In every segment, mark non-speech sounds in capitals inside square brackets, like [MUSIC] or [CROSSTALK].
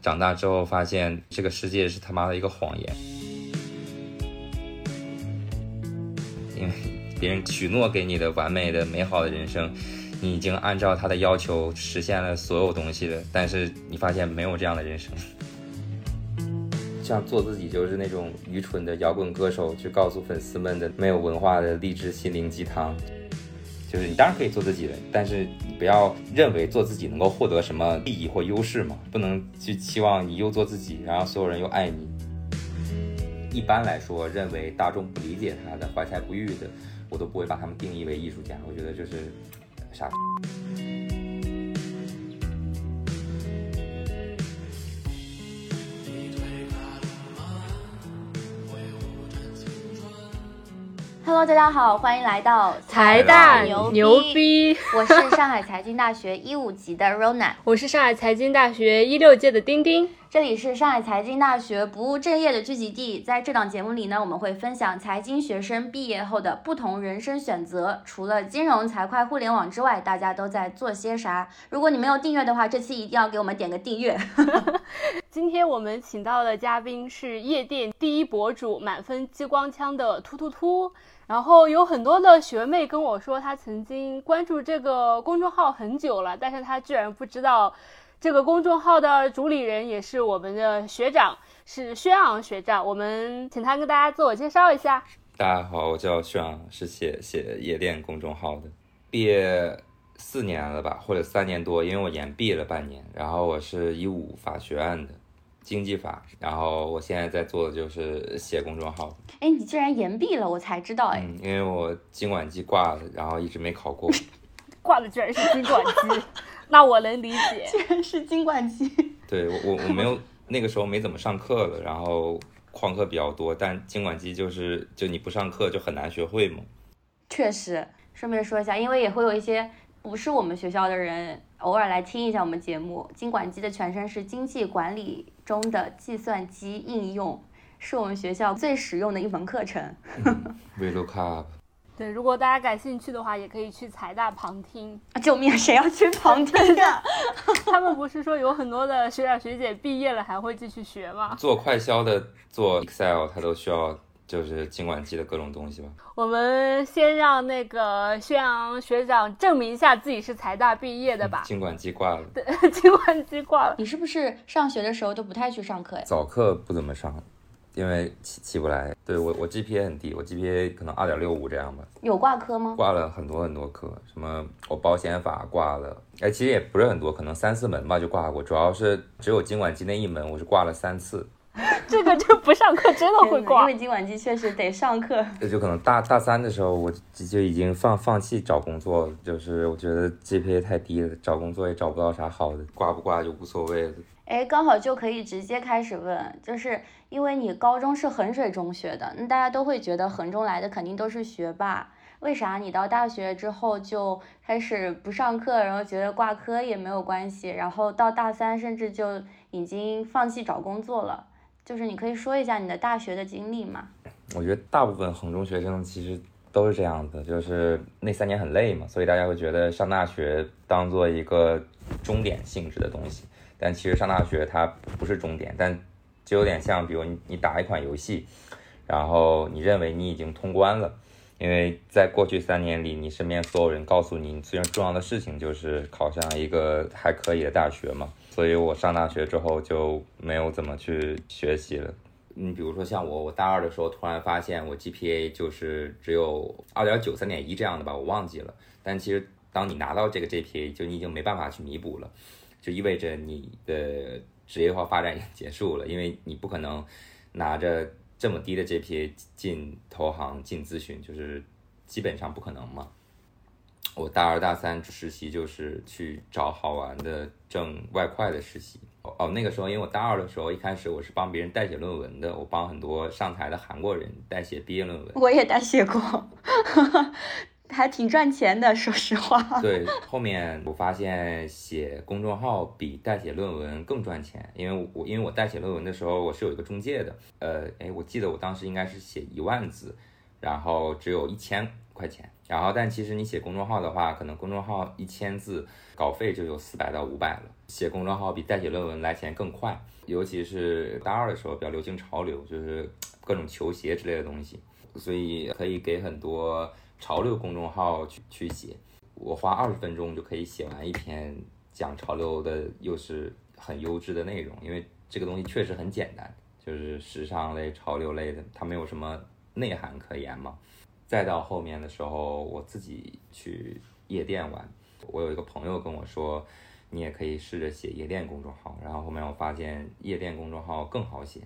长大之后发现这个世界是他妈的一个谎言，因为别人许诺给你的完美的、美好的人生，你已经按照他的要求实现了所有东西了，但是你发现没有这样的人生。像做自己就是那种愚蠢的摇滚歌手，去告诉粉丝们的没有文化的励志心灵鸡汤。就是你当然可以做自己的，但是你不要认为做自己能够获得什么利益或优势嘛，不能去期望你又做自己，然后所有人又爱你。一般来说，认为大众不理解他的怀才不遇的，我都不会把他们定义为艺术家，我觉得就是傻。Hello，大家好，欢迎来到财大牛牛逼，我是上海财经大学一五级的 Rona，[LAUGHS] 我是上海财经大学一六届的丁丁。这里是上海财经大学不务正业的聚集地。在这档节目里呢，我们会分享财经学生毕业后的不同人生选择。除了金融、财会、互联网之外，大家都在做些啥？如果你没有订阅的话，这期一定要给我们点个订阅。[LAUGHS] 今天我们请到的嘉宾是夜店第一博主，满分激光枪的突突突。然后有很多的学妹跟我说，她曾经关注这个公众号很久了，但是她居然不知道。这个公众号的主理人也是我们的学长，是轩昂学长。我们请他跟大家自我介绍一下。大家好，我叫轩昂，是写写夜店公众号的。毕业四年了吧，或者三年多，因为我延毕了半年。然后我是一五法学院的经济法，然后我现在在做的就是写公众号。哎，你竟然延毕了，我才知道哎。嗯，因为我经管机挂了，然后一直没考过。[LAUGHS] 挂的居然是经管机。那我能理解，[LAUGHS] 居然是经管机。对我我我没有那个时候没怎么上课了，然后旷课比较多，但经管机就是就你不上课就很难学会嘛。确实，顺便说一下，因为也会有一些不是我们学校的人偶尔来听一下我们节目。经管机的全称是经济管理中的计算机应用，是我们学校最实用的一门课程。VLOOKUP。对，如果大家感兴趣的话，也可以去财大旁听。救命！谁要去旁听啊？[LAUGHS] 他们不是说有很多的学长学姐毕业了还会继续学吗？做快销的，做 Excel，他都需要就是经管机的各种东西吧。我们先让那个宣扬学长证明一下自己是财大毕业的吧。经管机挂了。对，[LAUGHS] 经管机挂了。你是不是上学的时候都不太去上课呀？早课不怎么上。因为起起不来，对我我 GPA 很低，我 GPA 可能二点六五这样吧。有挂科吗？挂了很多很多科，什么我保险法挂了，哎，其实也不是很多，可能三四门吧就挂过。主要是只有经管机那一门，我是挂了三次。[LAUGHS] 这个就不上课真的会挂，因为经管机确实得上课。这就可能大大三的时候，我就已经放放弃找工作了，就是我觉得 GPA 太低了，找工作也找不到啥好的，挂不挂就无所谓了。哎，刚好就可以直接开始问，就是因为你高中是衡水中学的，那大家都会觉得衡中来的肯定都是学霸，为啥你到大学之后就开始不上课，然后觉得挂科也没有关系，然后到大三甚至就已经放弃找工作了？就是你可以说一下你的大学的经历吗？我觉得大部分衡中学生其实都是这样子，就是那三年很累嘛，所以大家会觉得上大学当做一个终点性质的东西。但其实上大学它不是终点，但就有点像，比如你打一款游戏，然后你认为你已经通关了，因为在过去三年里，你身边所有人告诉你最重要的事情就是考上一个还可以的大学嘛，所以我上大学之后就没有怎么去学习了。你比如说像我，我大二的时候突然发现我 GPA 就是只有二点九、三点一这样的吧，我忘记了。但其实当你拿到这个 GPA，就你已经没办法去弥补了。就意味着你的职业化发展已经结束了，因为你不可能拿着这么低的 GPA 进投行、进咨询，就是基本上不可能嘛。我大二大三实习就是去找好玩的挣外快的实习。哦，那个时候因为我大二的时候一开始我是帮别人代写论文的，我帮很多上台的韩国人代写毕业论文。我也代写过。还挺赚钱的，说实话。对，后面我发现写公众号比代写论文更赚钱，因为我因为我代写论文的时候我是有一个中介的，呃，哎，我记得我当时应该是写一万字，然后只有一千块钱，然后但其实你写公众号的话，可能公众号一千字稿费就有四百到五百了，写公众号比代写论文来钱更快，尤其是大二的时候比较流行潮流，就是各种球鞋之类的东西，所以可以给很多潮流公众号去去写。我花二十分钟就可以写完一篇讲潮流的，又是很优质的内容，因为这个东西确实很简单，就是时尚类、潮流类的，它没有什么内涵可言嘛。再到后面的时候，我自己去夜店玩，我有一个朋友跟我说。你也可以试着写夜店公众号，然后后面我发现夜店公众号更好写，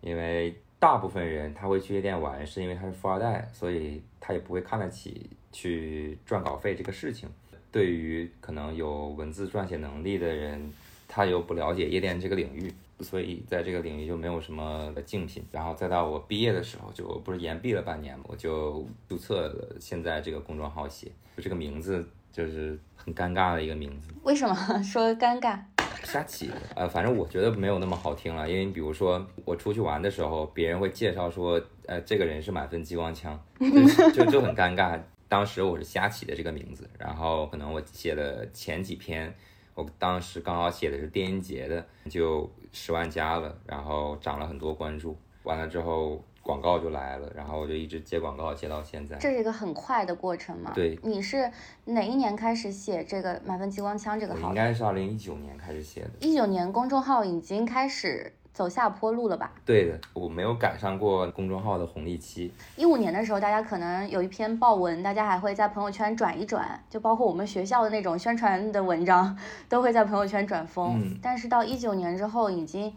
因为大部分人他会去夜店玩，是因为他是富二代，所以他也不会看得起去赚稿费这个事情。对于可能有文字撰写能力的人，他又不了解夜店这个领域，所以在这个领域就没有什么的竞品。然后再到我毕业的时候，就不是延毕了半年嘛，我就注册了现在这个公众号写，就这个名字。就是很尴尬的一个名字，为什么 [LAUGHS] 说尴尬？瞎起的，呃，反正我觉得没有那么好听了。因为你比如说我出去玩的时候，别人会介绍说，呃，这个人是满分激光枪，就 [LAUGHS] 就就很尴尬。当时我是瞎起的这个名字，然后可能我写的前几篇，我当时刚好写的是电音节的，就十万加了，然后涨了很多关注。完了之后。广告就来了，然后我就一直接广告接到现在。这是一个很快的过程嘛？对。你是哪一年开始写这个满分激光枪这个号？应该是二零一九年开始写的。一九年公众号已经开始走下坡路了吧？对的，我没有赶上过公众号的红利期。一五年的时候，大家可能有一篇爆文，大家还会在朋友圈转一转，就包括我们学校的那种宣传的文章，都会在朋友圈转疯。嗯。但是到一九年之后，已经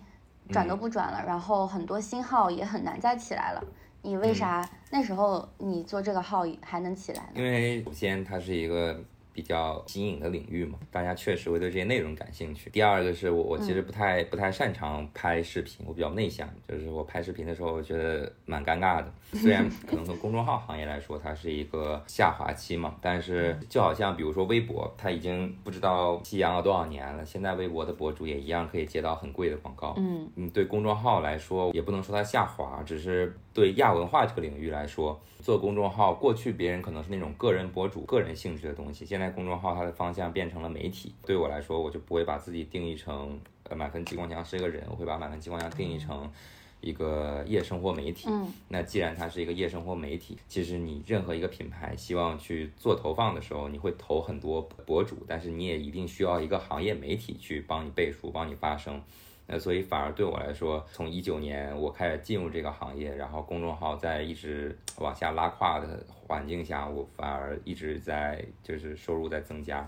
转都不转了，然后很多新号也很难再起来了。你为啥那时候你做这个号还能起来呢？因为首先它是一个。比较新颖的领域嘛，大家确实会对这些内容感兴趣。第二个是我，我其实不太不太擅长拍视频，我比较内向，就是我拍视频的时候，我觉得蛮尴尬的。[LAUGHS] 虽然可能从公众号行业来说，它是一个下滑期嘛，但是就好像比如说微博，它已经不知道夕阳了多少年了，现在微博的博主也一样可以接到很贵的广告。嗯，嗯，对公众号来说，也不能说它下滑，只是对亚文化这个领域来说。做公众号，过去别人可能是那种个人博主、个人性质的东西，现在公众号它的方向变成了媒体。对我来说，我就不会把自己定义成呃满分激光枪是一个人，我会把满分激光枪定义成一个夜生活媒体。嗯，那既然它是一个夜生活媒体，其实你任何一个品牌希望去做投放的时候，你会投很多博主，但是你也一定需要一个行业媒体去帮你背书、帮你发声。那所以反而对我来说，从一九年我开始进入这个行业，然后公众号在一直往下拉胯的环境下，我反而一直在就是收入在增加。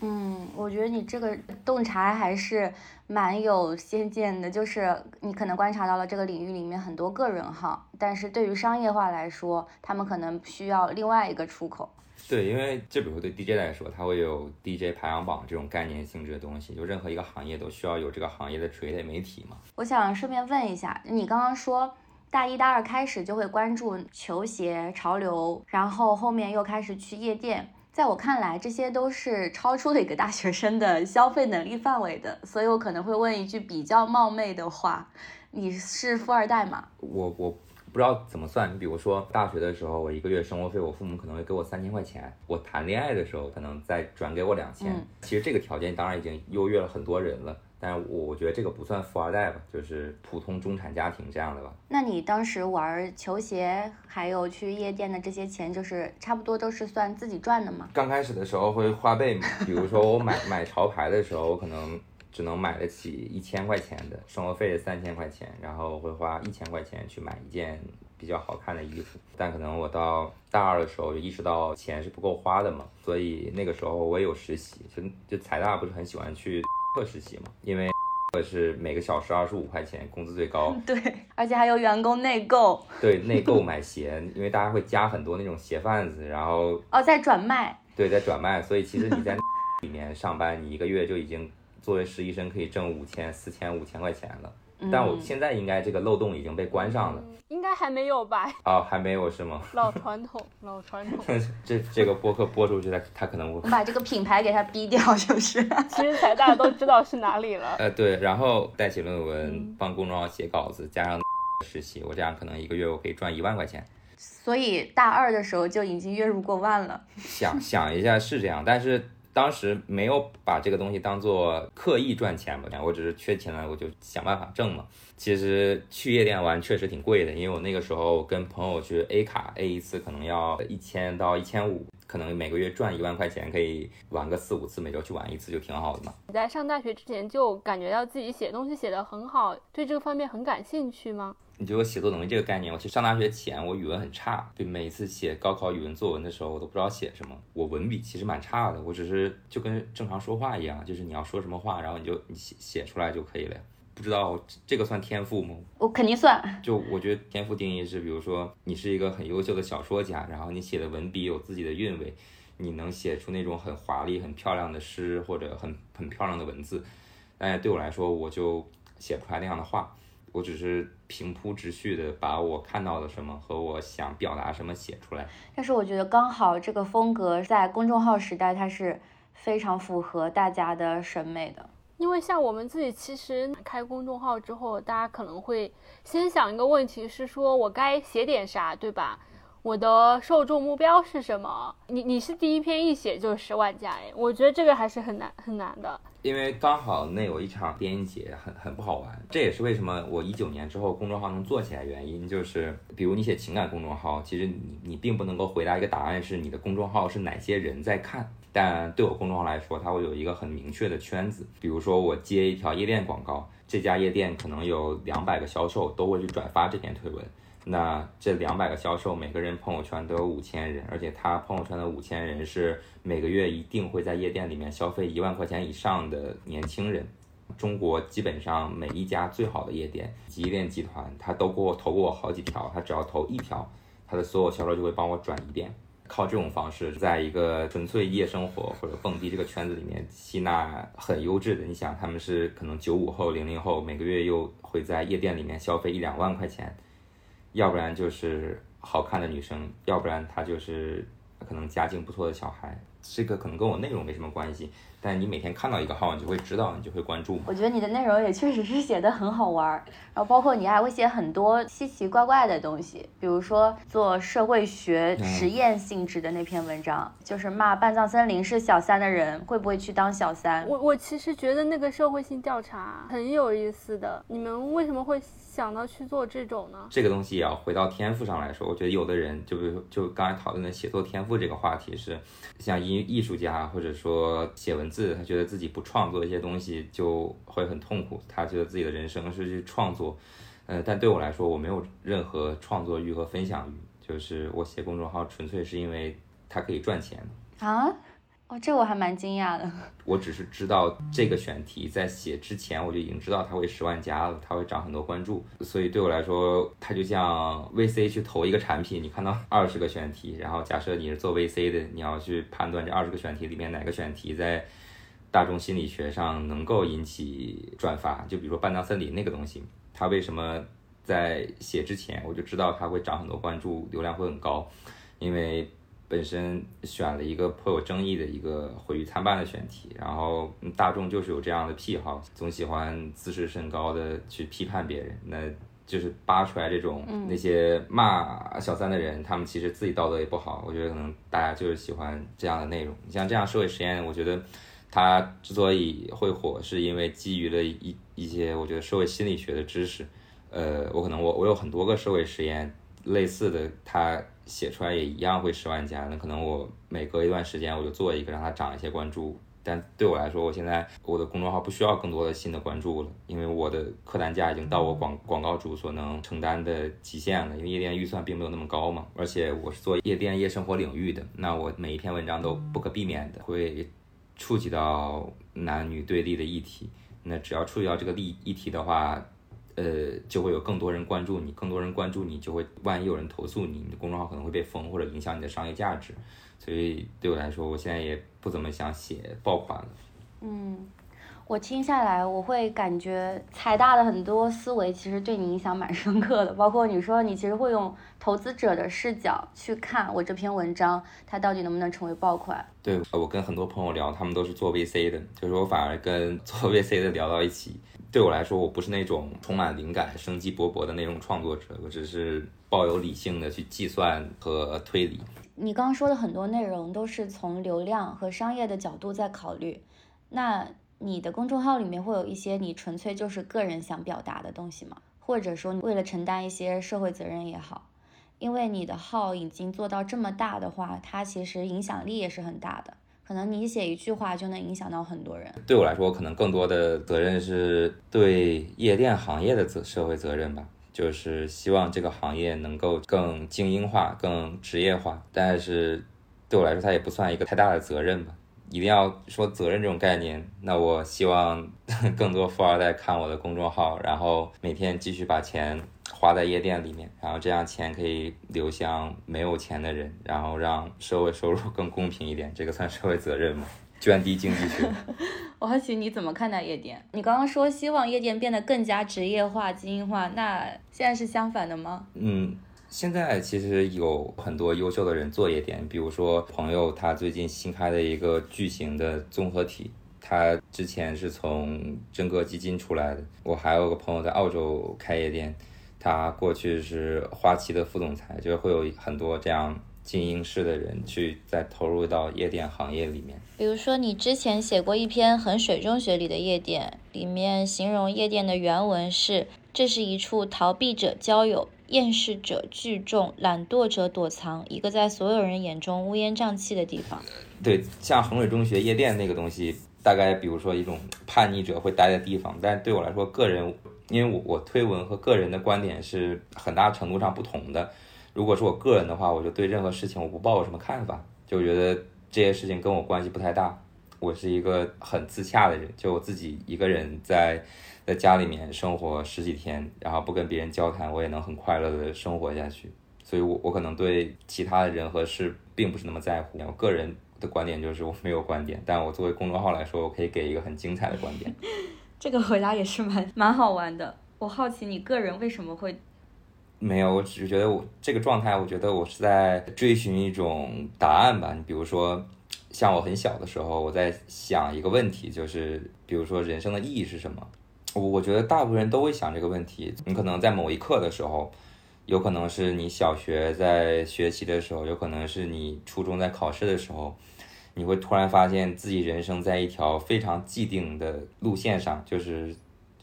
嗯，我觉得你这个洞察还是蛮有先见的，就是你可能观察到了这个领域里面很多个人号，但是对于商业化来说，他们可能需要另外一个出口。对，因为就比如说对 DJ 来说，它会有 DJ 排行榜这种概念性质的东西，就任何一个行业都需要有这个行业的垂类媒体嘛。我想顺便问一下，你刚刚说大一、大二开始就会关注球鞋潮流，然后后面又开始去夜店，在我看来，这些都是超出了一个大学生的消费能力范围的，所以我可能会问一句比较冒昧的话：你是富二代吗？我我。不知道怎么算，你比如说大学的时候，我一个月生活费，我父母可能会给我三千块钱。我谈恋爱的时候，可能再转给我两千。其实这个条件当然已经优越了很多人了，但是我觉得这个不算富二代吧，就是普通中产家庭这样的吧。那你当时玩球鞋，还有去夜店的这些钱，就是差不多都是算自己赚的吗？刚开始的时候会花呗嘛，比如说我买买潮牌的时候，我可能。只能买得起一千块钱的生活费三千块钱，然后会花一千块钱去买一件比较好看的衣服。但可能我到大二的时候就意识到钱是不够花的嘛，所以那个时候我也有实习，就就财大不是很喜欢去 [LAUGHS] 课实习嘛，因为 [LAUGHS] 是每个小时二十五块钱，工资最高。[LAUGHS] 对，而且还有员工内购。对，内购买鞋，因为大家会加很多那种鞋贩子，然后哦，在转卖。对，在转卖，所以其实你在里面上班，你一个月就已经。作为实习生可以挣五千、四千、五千块钱了，但我现在应该这个漏洞已经被关上了，应该还没有吧？啊，还没有是吗？老传统，老传统。[LAUGHS] 这这个播客播出去，他他可能会把这个品牌给他逼掉，就是。[LAUGHS] 其实才大家都知道是哪里了。呃，对，然后代写论文，帮公众号写稿子，加上实习，我这样可能一个月我可以赚一万块钱。所以大二的时候就已经月入过万了。想想一下是这样，但是。当时没有把这个东西当做刻意赚钱吧，我只是缺钱了，我就想办法挣嘛。其实去夜店玩确实挺贵的，因为我那个时候跟朋友去 A 卡 A 一次可能要一千到一千五，可能每个月赚一万块钱，可以玩个四五次，每周去玩一次就挺好的嘛。你在上大学之前就感觉到自己写东西写得很好，对这个方面很感兴趣吗？你就有写作能力这个概念，我其实上大学前我语文很差，对每一次写高考语文作文的时候，我都不知道写什么。我文笔其实蛮差的，我只是就跟正常说话一样，就是你要说什么话，然后你就你写写出来就可以了。不知道这个算天赋吗？我肯定算。就我觉得天赋定义是，比如说你是一个很优秀的小说家，然后你写的文笔有自己的韵味，你能写出那种很华丽、很漂亮的诗或者很很漂亮的文字。但对我来说，我就写不出来那样的话。我只是平铺直叙的把我看到的什么和我想表达什么写出来。但是我觉得刚好这个风格在公众号时代，它是非常符合大家的审美的。因为像我们自己，其实开公众号之后，大家可能会先想一个问题，是说我该写点啥，对吧？我的受众目标是什么？你你是第一篇一写就十万加哎，我觉得这个还是很难很难的。因为刚好那有一场电影节，很很不好玩。这也是为什么我一九年之后公众号能做起来原因，就是比如你写情感公众号，其实你你并不能够回答一个答案是你的公众号是哪些人在看。但对我公众号来说，它会有一个很明确的圈子。比如说我接一条夜店广告，这家夜店可能有两百个销售都会去转发这篇推文。那这两百个销售，每个人朋友圈都有五千人，而且他朋友圈的五千人是每个月一定会在夜店里面消费一万块钱以上的年轻人。中国基本上每一家最好的夜店、吉店集团，他都给我投过好几条，他只要投一条，他的所有销售就会帮我转一遍。靠这种方式，在一个纯粹夜生活或者蹦迪这个圈子里面吸纳很优质的，你想他们是可能九五后、零零后，每个月又会在夜店里面消费一两万块钱。要不然就是好看的女生，要不然她就是可能家境不错的小孩。这个可能跟我内容没什么关系，但你每天看到一个号，你就会知道，你就会关注。我觉得你的内容也确实是写的很好玩，然后包括你还会写很多奇奇怪怪的东西，比如说做社会学实验性质的那篇文章，就是骂半藏森林是小三的人会不会去当小三。我我其实觉得那个社会性调查很有意思的，你们为什么会想到去做这种呢？这个东西也要回到天赋上来说，我觉得有的人就比如就刚才讨论的写作天赋这个话题是，像艺术家或者说写文字，他觉得自己不创作一些东西就会很痛苦。他觉得自己的人生是去创作，呃，但对我来说，我没有任何创作欲和分享欲。就是我写公众号纯粹是因为它可以赚钱啊。哦，这我还蛮惊讶的。[LAUGHS] 我只是知道这个选题在写之前，我就已经知道它会十万加了，它会涨很多关注，所以对我来说，它就像 VC 去投一个产品，你看到二十个选题，然后假设你是做 VC 的，你要去判断这二十个选题里面哪个选题在大众心理学上能够引起转发。就比如说半藏森林那个东西，它为什么在写之前我就知道它会涨很多关注，流量会很高，因为。本身选了一个颇有争议的一个毁誉参半的选题，然后大众就是有这样的癖好，总喜欢自视甚高的去批判别人，那就是扒出来这种那些骂小三的人，他们其实自己道德也不好。我觉得可能大家就是喜欢这样的内容。你像这样社会实验，我觉得它之所以会火，是因为基于了一一些我觉得社会心理学的知识。呃，我可能我我有很多个社会实验类似的，它。写出来也一样会十万加，那可能我每隔一段时间我就做一个，让它涨一些关注。但对我来说，我现在我的公众号不需要更多的新的关注了，因为我的客单价已经到我广广告主所能承担的极限了。因为夜店预算并没有那么高嘛，而且我是做夜店夜生活领域的，那我每一篇文章都不可避免的会触及到男女对立的议题。那只要触及到这个议议题的话。呃，就会有更多人关注你，更多人关注你，就会万一有人投诉你，你的公众号可能会被封或者影响你的商业价值。所以对我来说，我现在也不怎么想写爆款了。嗯，我听下来，我会感觉财大的很多思维其实对你影响蛮深刻的，包括你说你其实会用投资者的视角去看我这篇文章，它到底能不能成为爆款。对我跟很多朋友聊，他们都是做 VC 的，就是我反而跟做 [LAUGHS] VC 的聊到一起。对我来说，我不是那种充满灵感、生机勃勃的那种创作者，我只是抱有理性的去计算和推理。你刚刚说的很多内容都是从流量和商业的角度在考虑，那你的公众号里面会有一些你纯粹就是个人想表达的东西吗？或者说你为了承担一些社会责任也好？因为你的号已经做到这么大的话，它其实影响力也是很大的。可能你写一句话就能影响到很多人。对我来说，可能更多的责任是对夜店行业的责社会责任吧。就是希望这个行业能够更精英化、更职业化，但是对我来说，它也不算一个太大的责任吧。一定要说责任这种概念，那我希望 [LAUGHS] 更多富二代看我的公众号，然后每天继续把钱花在夜店里面，然后这样钱可以流向没有钱的人，然后让社会收入更公平一点。这个算社会责任吗？[LAUGHS] 涓滴经济学。[LAUGHS] 我好奇你怎么看待夜店？你刚刚说希望夜店变得更加职业化、精英化，那现在是相反的吗？嗯，现在其实有很多优秀的人做夜店，比如说朋友他最近新开的一个巨型的综合体，他之前是从真格基金出来的。我还有个朋友在澳洲开夜店，他过去是花旗的副总裁，就是会有很多这样。精英式的人去再投入到夜店行业里面，比如说你之前写过一篇《衡水中学里的夜店》，里面形容夜店的原文是：这是一处逃避者交友、厌世者聚众、懒惰者躲藏，一个在所有人眼中乌烟瘴气的地方。对，像衡水中学夜店那个东西，大概比如说一种叛逆者会待的地方，但对我来说，个人，因为我我推文和个人的观点是很大程度上不同的。如果是我个人的话，我就对任何事情我不抱有什么看法，就觉得这些事情跟我关系不太大。我是一个很自洽的人，就我自己一个人在在家里面生活十几天，然后不跟别人交谈，我也能很快乐的生活下去。所以，我我可能对其他的人和事并不是那么在乎。我个人的观点就是我没有观点，但我作为公众号来说，我可以给一个很精彩的观点。[LAUGHS] 这个回答也是蛮蛮好玩的。我好奇你个人为什么会。没有，我只是觉得我这个状态，我觉得我是在追寻一种答案吧。你比如说，像我很小的时候，我在想一个问题，就是比如说人生的意义是什么？我我觉得大部分人都会想这个问题。你可能在某一刻的时候，有可能是你小学在学习的时候，有可能是你初中在考试的时候，你会突然发现自己人生在一条非常既定的路线上，就是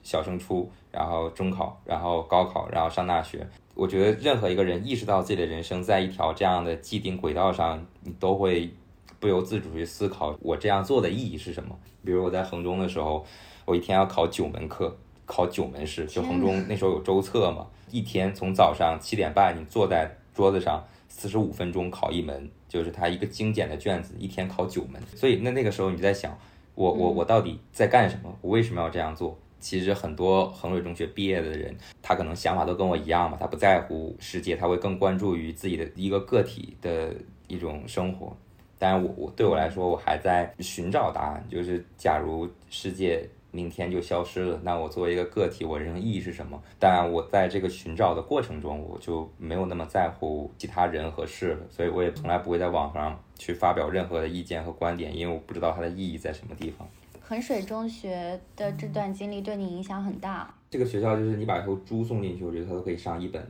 小升初，然后中考，然后高考，然后上大学。我觉得任何一个人意识到自己的人生在一条这样的既定轨道上，你都会不由自主去思考我这样做的意义是什么。比如我在衡中的时候，我一天要考九门课，考九门试。就衡中那时候有周测嘛，一天从早上七点半你坐在桌子上四十五分钟考一门，就是他一个精简的卷子，一天考九门。所以那那个时候你在想，我我我到底在干什么？我为什么要这样做？其实很多衡水中学毕业的人，他可能想法都跟我一样嘛，他不在乎世界，他会更关注于自己的一个个体的一种生活。当然，我我对我来说，我还在寻找答案。就是假如世界明天就消失了，那我作为一个个体，我人生意义是什么？当然，我在这个寻找的过程中，我就没有那么在乎其他人和事了，所以我也从来不会在网上去发表任何的意见和观点，因为我不知道它的意义在什么地方。衡水中学的这段经历对你影响很大。这个学校就是你把一头猪送进去，我觉得它都可以上一本。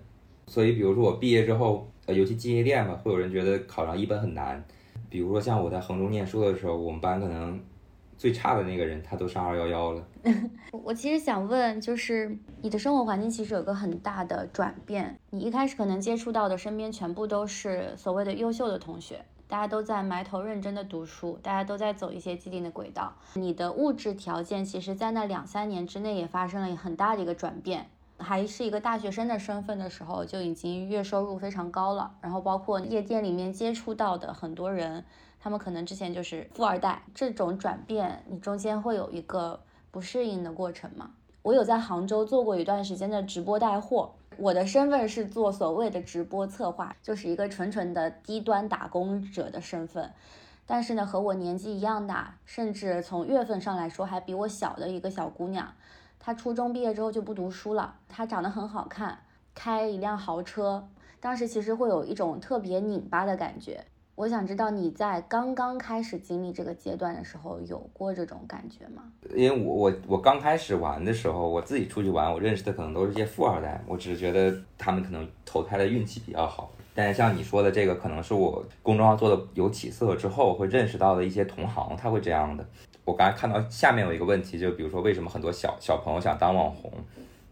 所以，比如说我毕业之后，呃，尤其进夜店嘛，会有人觉得考上一本很难。比如说像我在衡中念书的时候，我们班可能最差的那个人，他都上二幺幺了。[LAUGHS] 我其实想问，就是你的生活环境其实有个很大的转变。你一开始可能接触到的身边全部都是所谓的优秀的同学。大家都在埋头认真的读书，大家都在走一些既定的轨道。你的物质条件其实，在那两三年之内也发生了很大的一个转变。还是一个大学生的身份的时候，就已经月收入非常高了。然后包括夜店里面接触到的很多人，他们可能之前就是富二代。这种转变，你中间会有一个不适应的过程吗？我有在杭州做过一段时间的直播带货。我的身份是做所谓的直播策划，就是一个纯纯的低端打工者的身份。但是呢，和我年纪一样大，甚至从月份上来说还比我小的一个小姑娘，她初中毕业之后就不读书了。她长得很好看，开一辆豪车，当时其实会有一种特别拧巴的感觉。我想知道你在刚刚开始经历这个阶段的时候，有过这种感觉吗？因为我我我刚开始玩的时候，我自己出去玩，我认识的可能都是一些富二代。我只是觉得他们可能投胎的运气比较好，但是像你说的这个，可能是我公众号做的有起色之后，会认识到的一些同行，他会这样的。我刚才看到下面有一个问题，就比如说为什么很多小小朋友想当网红？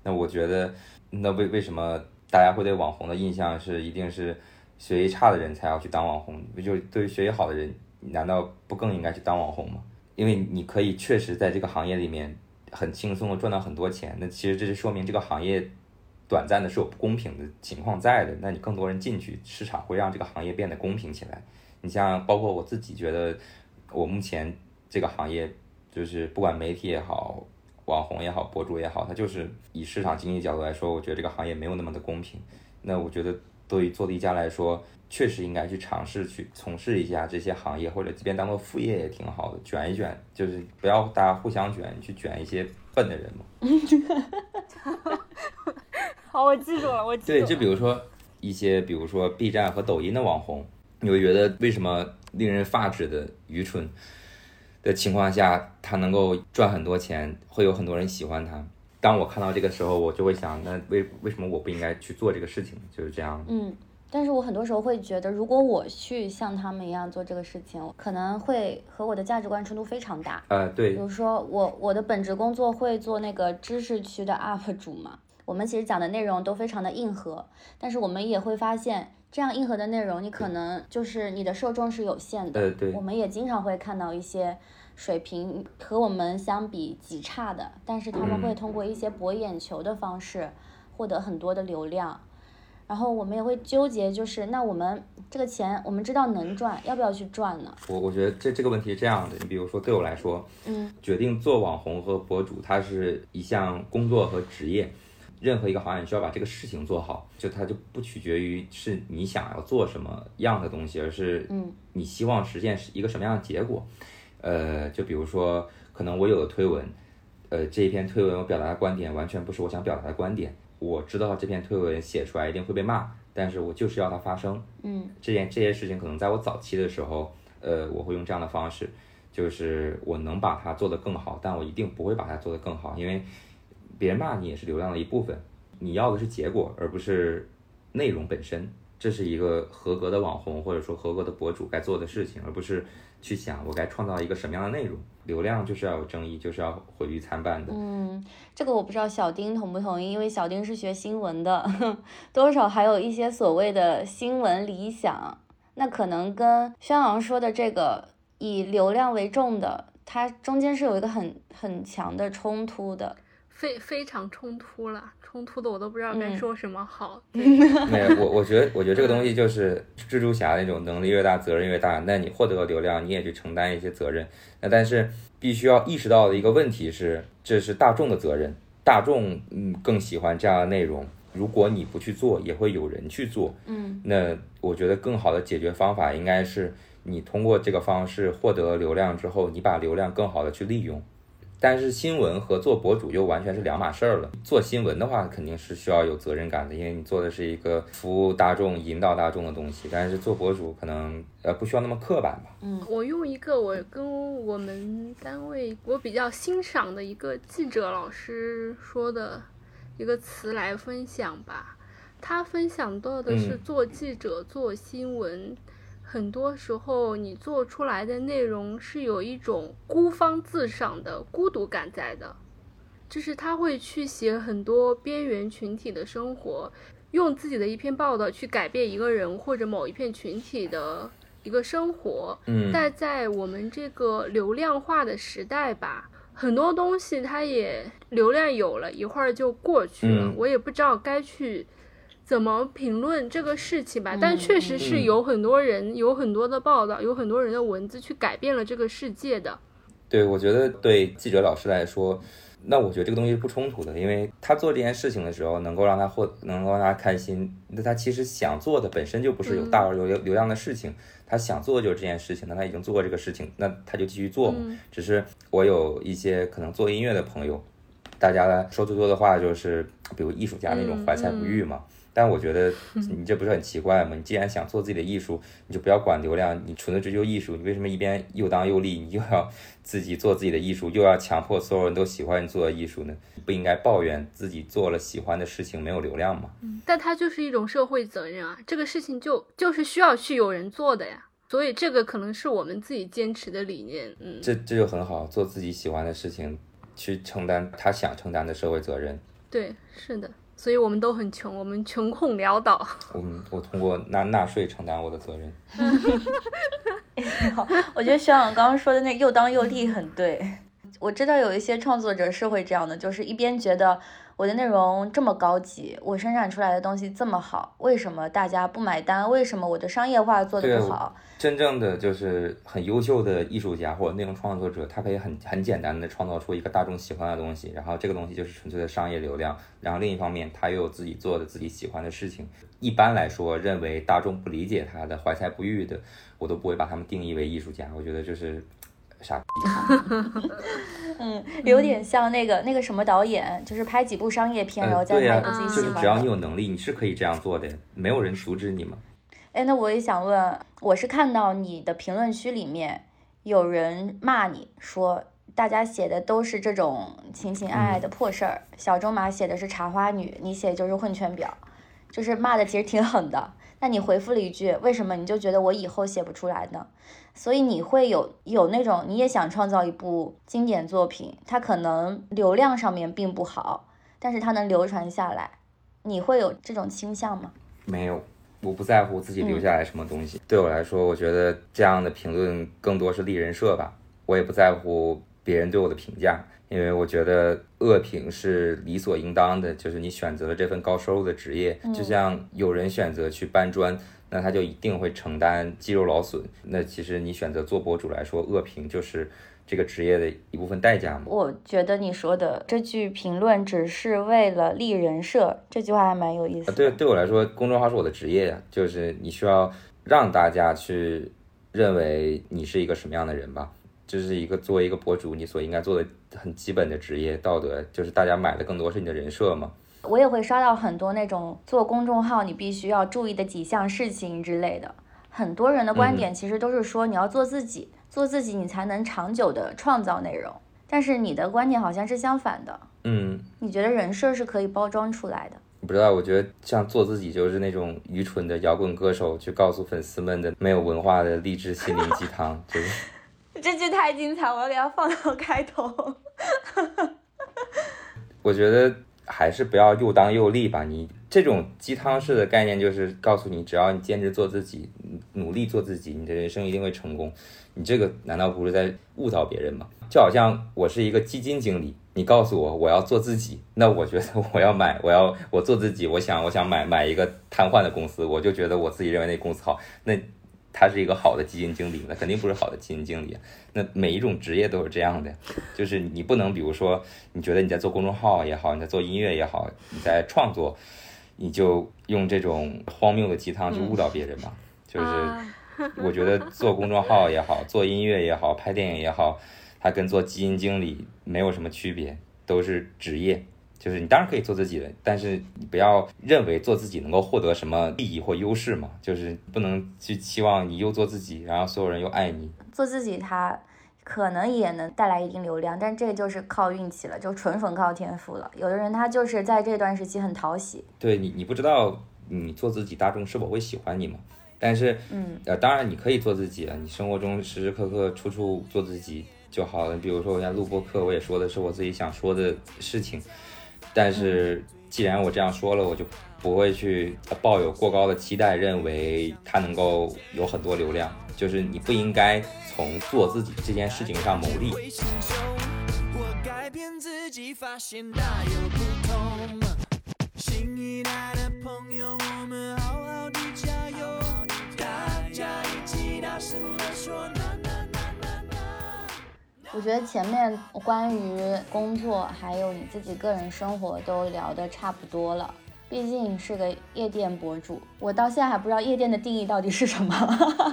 那我觉得，那为为什么大家会对网红的印象是一定是学习差的人才要去当网红？不就对于学习好的人，难道不更应该去当网红吗？因为你可以确实在这个行业里面很轻松的赚到很多钱。那其实这是说明这个行业短暂的是有不公平的情况在的。那你更多人进去，市场会让这个行业变得公平起来。你像包括我自己觉得，我目前。这个行业就是不管媒体也好，网红也好，博主也好，它就是以市场经济角度来说，我觉得这个行业没有那么的公平。那我觉得对于做题家来说，确实应该去尝试去从事一下这些行业，或者即便当做副业也挺好的，卷一卷，就是不要大家互相卷，去卷一些笨的人嘛。[LAUGHS] 好，我记住了，我记对，就比如说一些，比如说 B 站和抖音的网红，你会觉得为什么令人发指的愚蠢？的情况下，他能够赚很多钱，会有很多人喜欢他。当我看到这个时候，我就会想，那为为什么我不应该去做这个事情？就是这样。嗯，但是我很多时候会觉得，如果我去像他们一样做这个事情，可能会和我的价值观冲突非常大。呃，对。比如说，我我的本职工作会做那个知识区的 UP 主嘛，我们其实讲的内容都非常的硬核，但是我们也会发现。这样硬核的内容，你可能就是你的受众是有限的。对，对。我们也经常会看到一些水平和我们相比极差的，但是他们会通过一些博眼球的方式获得很多的流量。然后我们也会纠结，就是那我们这个钱，我们知道能赚，要不要去赚呢？我我觉得这这个问题是这样的，你比如说对我来说，嗯，决定做网红和博主，它是一项工作和职业。任何一个行业你需要把这个事情做好，就它就不取决于是你想要做什么样的东西，而是嗯，你希望实现是一个什么样的结果。呃，就比如说，可能我有的推文，呃，这一篇推文我表达的观点完全不是我想表达的观点，我知道这篇推文写出来一定会被骂，但是我就是要它发生。嗯，这件这些事情可能在我早期的时候，呃，我会用这样的方式，就是我能把它做得更好，但我一定不会把它做得更好，因为。别人骂你也是流量的一部分，你要的是结果，而不是内容本身。这是一个合格的网红或者说合格的博主该做的事情，而不是去想我该创造一个什么样的内容。流量就是要有争议，就是要毁誉参半的。嗯，这个我不知道小丁同不同意，因为小丁是学新闻的，[LAUGHS] 多少还有一些所谓的新闻理想。那可能跟宣昂说的这个以流量为重的，它中间是有一个很很强的冲突的。非非常冲突了，冲突的我都不知道该说什么好。[LAUGHS] 没有，我我觉得，我觉得这个东西就是蜘蛛侠那种能力越大，责任越大。那你获得了流量，你也去承担一些责任。那但是必须要意识到的一个问题是，这是大众的责任，大众嗯更喜欢这样的内容。如果你不去做，也会有人去做。嗯，那我觉得更好的解决方法应该是你通过这个方式获得流量之后，你把流量更好的去利用。但是新闻和做博主又完全是两码事儿了。做新闻的话，肯定是需要有责任感的，因为你做的是一个服务大众、引导大众的东西。但是做博主可能呃不需要那么刻板吧。嗯，我用一个我跟我们单位我比较欣赏的一个记者老师说的一个词来分享吧。他分享到的是做记者做新闻。很多时候，你做出来的内容是有一种孤芳自赏的孤独感在的，就是他会去写很多边缘群体的生活，用自己的一篇报道去改变一个人或者某一片群体的一个生活。嗯，但在我们这个流量化的时代吧，很多东西它也流量有了一会儿就过去了，我也不知道该去。怎么评论这个事情吧？但确实是有很多人、有很多的报道、有很多人的文字去改变了这个世界的。对，我觉得对记者老师来说，那我觉得这个东西是不冲突的，因为他做这件事情的时候，能够让他获，能够让他开心，那他其实想做的本身就不是有大流流流量的事情，他想做的就是这件事情，那他已经做过这个事情，那他就继续做嘛。只是我有一些可能做音乐的朋友。大家说最多的话就是，比如艺术家那种怀才不遇嘛。但我觉得你这不是很奇怪吗？你既然想做自己的艺术，你就不要管流量，你纯粹追求艺术。你为什么一边又当又立？你又要 [LAUGHS] 自己做自己的艺术，又要强迫所有人都喜欢你做的艺术呢？不应该抱怨自己做了喜欢的事情没有流量吗？嗯，但它就是一种社会责任啊，这个事情就就是需要去有人做的呀。所以这个可能是我们自己坚持的理念。嗯，这这就很好，做自己喜欢的事情，去承担他想承担的社会责任。对，是的。所以我们都很穷，我们穷困潦倒。[LAUGHS] 我们我通过纳纳税承担我的责任。[LAUGHS] 好，我觉得徐朗刚刚说的那又当又立很对。我知道有一些创作者是会这样的，就是一边觉得。我的内容这么高级，我生产出来的东西这么好，为什么大家不买单？为什么我的商业化做的不好？真正的就是很优秀的艺术家或者内容创作者，他可以很很简单的创造出一个大众喜欢的东西，然后这个东西就是纯粹的商业流量。然后另一方面，他又有自己做的自己喜欢的事情。一般来说，认为大众不理解他的怀才不遇的，我都不会把他们定义为艺术家。我觉得就是。傻逼，[LAUGHS] 嗯，有点像那个那个什么导演，就是拍几部商业片，然后再拍一部自己喜欢的。就是只要你有能力，你是可以这样做的，没有人阻止你嘛。哎，那我也想问，我是看到你的评论区里面有人骂你说，大家写的都是这种情情爱爱的破事儿，小仲马写的是茶花女，你写就是混圈婊，就是骂的其实挺狠的。那你回复了一句，为什么你就觉得我以后写不出来呢？所以你会有有那种你也想创造一部经典作品，它可能流量上面并不好，但是它能流传下来，你会有这种倾向吗？没有，我不在乎自己留下来什么东西。对我来说，我觉得这样的评论更多是立人设吧。我也不在乎别人对我的评价，因为我觉得恶评是理所应当的。就是你选择了这份高收入的职业，就像有人选择去搬砖。那他就一定会承担肌肉劳损。那其实你选择做博主来说，恶评就是这个职业的一部分代价嘛。我觉得你说的这句评论只是为了立人设，这句话还蛮有意思。对，对我来说，公众号是我的职业呀，就是你需要让大家去认为你是一个什么样的人吧。这是一个作为一个博主你所应该做的很基本的职业道德，就是大家买的更多是你的人设嘛。我也会刷到很多那种做公众号你必须要注意的几项事情之类的。很多人的观点其实都是说你要做自己，做自己你才能长久的创造内容。但是你的观点好像是相反的。嗯，你觉得人设是可以包装出来的？不知道，我觉得像做自己就是那种愚蠢的摇滚歌手去告诉粉丝们的没有文化的励志心灵鸡汤，[LAUGHS] 就是。这句太精彩，我要给它放到开头。[LAUGHS] 我觉得。还是不要又当又立吧。你这种鸡汤式的概念，就是告诉你，只要你坚持做自己，努力做自己，你的人生一定会成功。你这个难道不是在误导别人吗？就好像我是一个基金经理，你告诉我我要做自己，那我觉得我要买，我要我做自己，我想我想买买一个瘫痪的公司，我就觉得我自己认为那公司好，那。他是一个好的基金经理，那肯定不是好的基金经理。那每一种职业都是这样的，就是你不能，比如说，你觉得你在做公众号也好，你在做音乐也好，你在创作，你就用这种荒谬的鸡汤去误导别人嘛？就是我觉得做公众号也好，做音乐也好，拍电影也好，它跟做基金经理没有什么区别，都是职业。就是你当然可以做自己的，但是你不要认为做自己能够获得什么利益或优势嘛。就是不能去期望你又做自己，然后所有人又爱你。做自己，他可能也能带来一定流量，但这就是靠运气了，就纯纯靠天赋了。有的人他就是在这段时期很讨喜。对你，你不知道你做自己，大众是否会喜欢你嘛？但是，嗯，呃，当然你可以做自己啊，你生活中时时刻刻处处做自己就好了。比如说我现在录播课，我也说的是我自己想说的事情。但是，既然我这样说了，我就不会去抱有过高的期待，认为它能够有很多流量。就是你不应该从做自己这件事情上牟利。新一代的朋友我觉得前面关于工作还有你自己个人生活都聊得差不多了，毕竟是个夜店博主，我到现在还不知道夜店的定义到底是什么，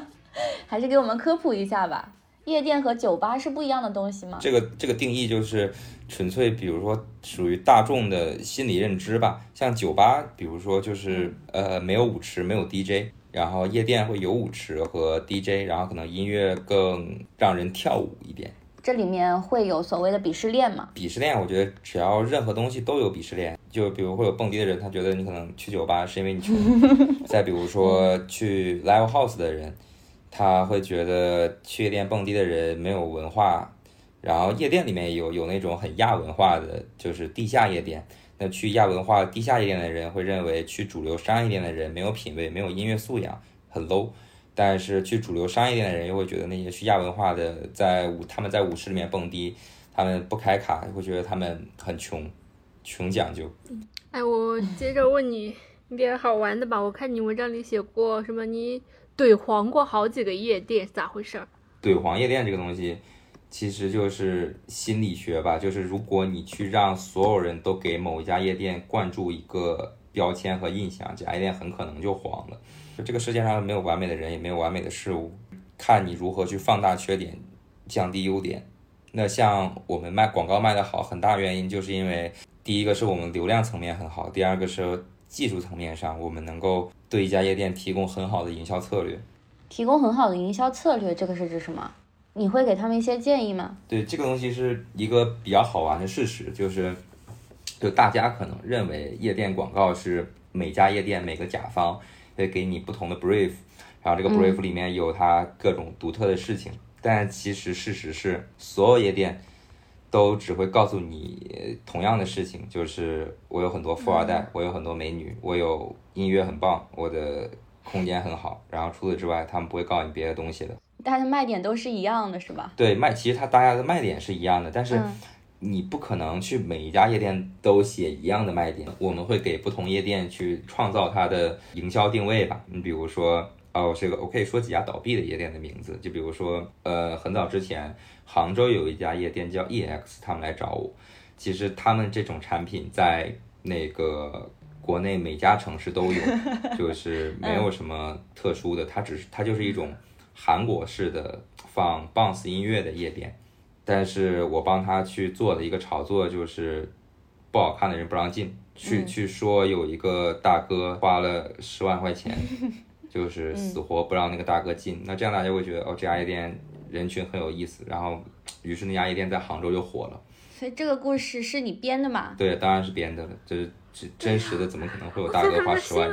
[LAUGHS] 还是给我们科普一下吧。夜店和酒吧是不一样的东西吗？这个这个定义就是纯粹，比如说属于大众的心理认知吧。像酒吧，比如说就是呃没有舞池，没有 DJ，然后夜店会有舞池和 DJ，然后可能音乐更让人跳舞一点。这里面会有所谓的鄙视链吗？鄙视链，我觉得只要任何东西都有鄙视链。就比如会有蹦迪的人，他觉得你可能去酒吧是因为你穷；[LAUGHS] 再比如说去 live house 的人，他会觉得去夜店蹦迪的人没有文化。然后夜店里面有有那种很亚文化的，就是地下夜店。那去亚文化地下夜店的人会认为去主流商业店的人没有品味，没有音乐素养，很 low。但是去主流商业店的人又会觉得那些去亚文化的，在舞他们在舞池里面蹦迪，他们不开卡，会觉得他们很穷，穷讲究。哎，我接着问你一点好玩的吧。我看你文章里写过什么，你怼黄过好几个夜店，咋回事儿？怼黄夜店这个东西，其实就是心理学吧。就是如果你去让所有人都给某一家夜店灌注一个标签和印象，这家夜店很可能就黄了。就这个世界上没有完美的人，也没有完美的事物，看你如何去放大缺点，降低优点。那像我们卖广告卖得好，很大原因就是因为第一个是我们流量层面很好，第二个是技术层面上我们能够对一家夜店提供很好的营销策略。提供很好的营销策略，这个是指什么？你会给他们一些建议吗？对，这个东西是一个比较好玩的事实，就是就大家可能认为夜店广告是每家夜店每个甲方。会给你不同的 brief，然后这个 brief 里面有它各种独特的事情，但其实事实是，所有夜店都只会告诉你同样的事情，就是我有很多富二代，我有很多美女，我有音乐很棒，我的空间很好，然后除此之外，他们不会告诉你别的东西的。大家的卖点都是一样的，是吧？对，卖其实它大家的卖点是一样的，但是。你不可能去每一家夜店都写一样的卖点，我们会给不同夜店去创造它的营销定位吧。你比如说，哦，这个我可以说几家倒闭的夜店的名字，就比如说，呃，很早之前杭州有一家夜店叫 EX，他们来找我。其实他们这种产品在那个国内每家城市都有，[LAUGHS] 就是 [LAUGHS] 没有什么特殊的，它只是它就是一种韩国式的放 bounce 音乐的夜店。但是我帮他去做的一个炒作就是，不好看的人不让进去，去说有一个大哥花了十万块钱，[LAUGHS] 就是死活不让那个大哥进。那这样大家会觉得哦，这家夜店人群很有意思，然后于是那家夜店在杭州就火了。所以这个故事是你编的吗？对，当然是编的了，就是真真实的，怎么可能会有大哥花十万？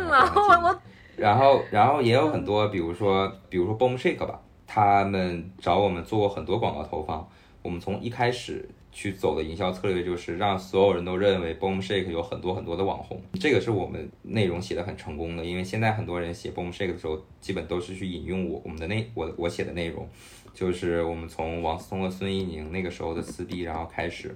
然后，然后也有很多，比如说，比如说 Boom Shake 吧，他们找我们做过很多广告投放。我们从一开始去走的营销策略就是让所有人都认为 Boom Shake 有很多很多的网红，这个是我们内容写的很成功的。因为现在很多人写 Boom Shake 的时候，基本都是去引用我我们的内我我写的内容，就是我们从王思聪和孙一宁那个时候的撕逼，然后开始，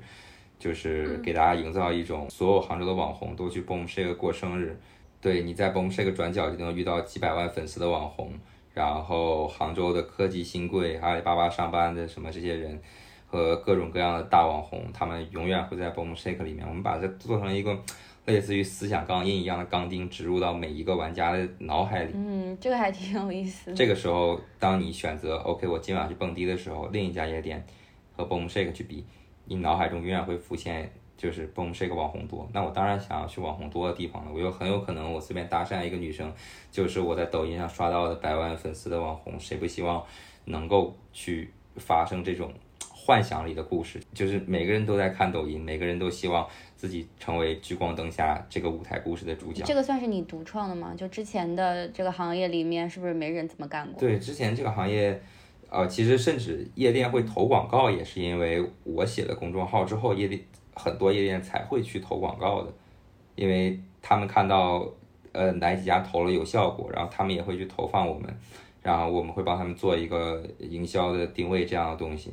就是给大家营造一种所有杭州的网红都去 Boom Shake 过生日，对你在 Boom Shake 转角就能遇到几百万粉丝的网红，然后杭州的科技新贵、阿里巴巴上班的什么这些人。和各种各样的大网红，他们永远会在 Boom Shake 里面。我们把它做成一个 [TSK] 类似于思想钢印一样的钢钉，植入到每一个玩家的脑海里。嗯，这个还挺有意思。这个时候，当你选择 OK，我今晚去蹦迪的时候，另一家夜店和 Boom Shake 去比，你脑海中永远会浮现就是 Boom Shake 网红多。那我当然想要去网红多的地方了。我又很有可能我随便搭讪一个女生，就是我在抖音上刷到的百万粉丝的网红。谁不希望能够去发生这种？幻想里的故事，就是每个人都在看抖音，每个人都希望自己成为聚光灯下这个舞台故事的主角。这个算是你独创的吗？就之前的这个行业里面，是不是没人这么干过？对，之前这个行业，呃，其实甚至夜店会投广告，也是因为我写了公众号之后，夜店很多夜店才会去投广告的，因为他们看到呃哪几家投了有效果，然后他们也会去投放我们，然后我们会帮他们做一个营销的定位这样的东西。